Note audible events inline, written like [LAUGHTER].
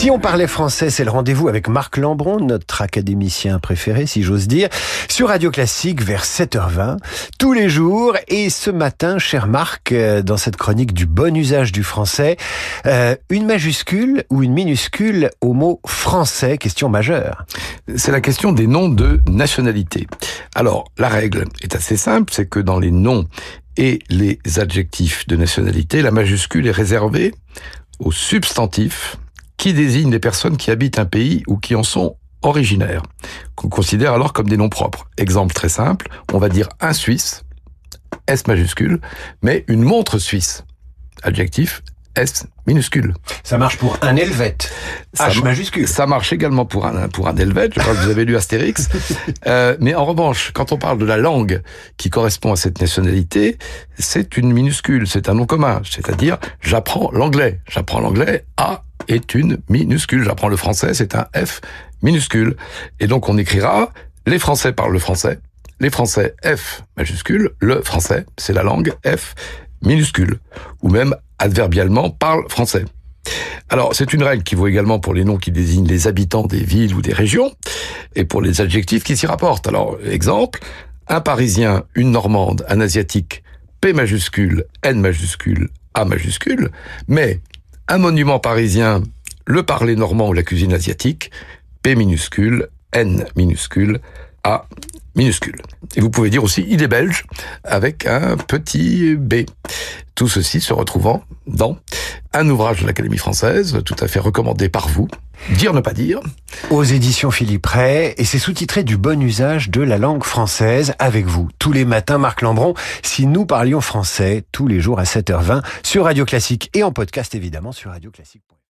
Si on parlait français, c'est le rendez-vous avec Marc Lambron, notre académicien préféré, si j'ose dire, sur Radio Classique vers 7h20, tous les jours. Et ce matin, cher Marc, euh, dans cette chronique du bon usage du français, euh, une majuscule ou une minuscule au mot français, question majeure. C'est la question des noms de nationalité. Alors, la règle est assez simple, c'est que dans les noms et les adjectifs de nationalité, la majuscule est réservée aux substantifs qui désignent les personnes qui habitent un pays ou qui en sont originaires, qu'on considère alors comme des noms propres. Exemple très simple, on va dire un Suisse, S majuscule, mais une montre suisse, adjectif S minuscule. Ça marche pour un helvète, H majuscule. Ça marche également pour un pour un helvète. Je crois que vous avez lu Astérix. [LAUGHS] euh, mais en revanche, quand on parle de la langue qui correspond à cette nationalité, c'est une minuscule, c'est un nom commun. C'est-à-dire, j'apprends l'anglais. J'apprends l'anglais. A est une minuscule. J'apprends le français, c'est un F minuscule. Et donc on écrira les Français parlent le français. Les Français F majuscule. Le français, c'est la langue F minuscule. Ou même adverbialement parle français. Alors, c'est une règle qui vaut également pour les noms qui désignent les habitants des villes ou des régions, et pour les adjectifs qui s'y rapportent. Alors, exemple, un Parisien, une Normande, un Asiatique, P majuscule, N majuscule, A majuscule, mais un monument parisien, le parler normand ou la cuisine asiatique, P minuscule, N minuscule, A minuscule. Et vous pouvez dire aussi il est belge avec un petit B. Tout ceci se retrouvant dans un ouvrage de l'Académie française, tout à fait recommandé par vous, Dire ne pas dire. Aux éditions Philippe Ray, et c'est sous-titré du bon usage de la langue française avec vous. Tous les matins, Marc Lambron, si nous parlions français, tous les jours à 7h20, sur Radio Classique et en podcast évidemment sur Radio Classique.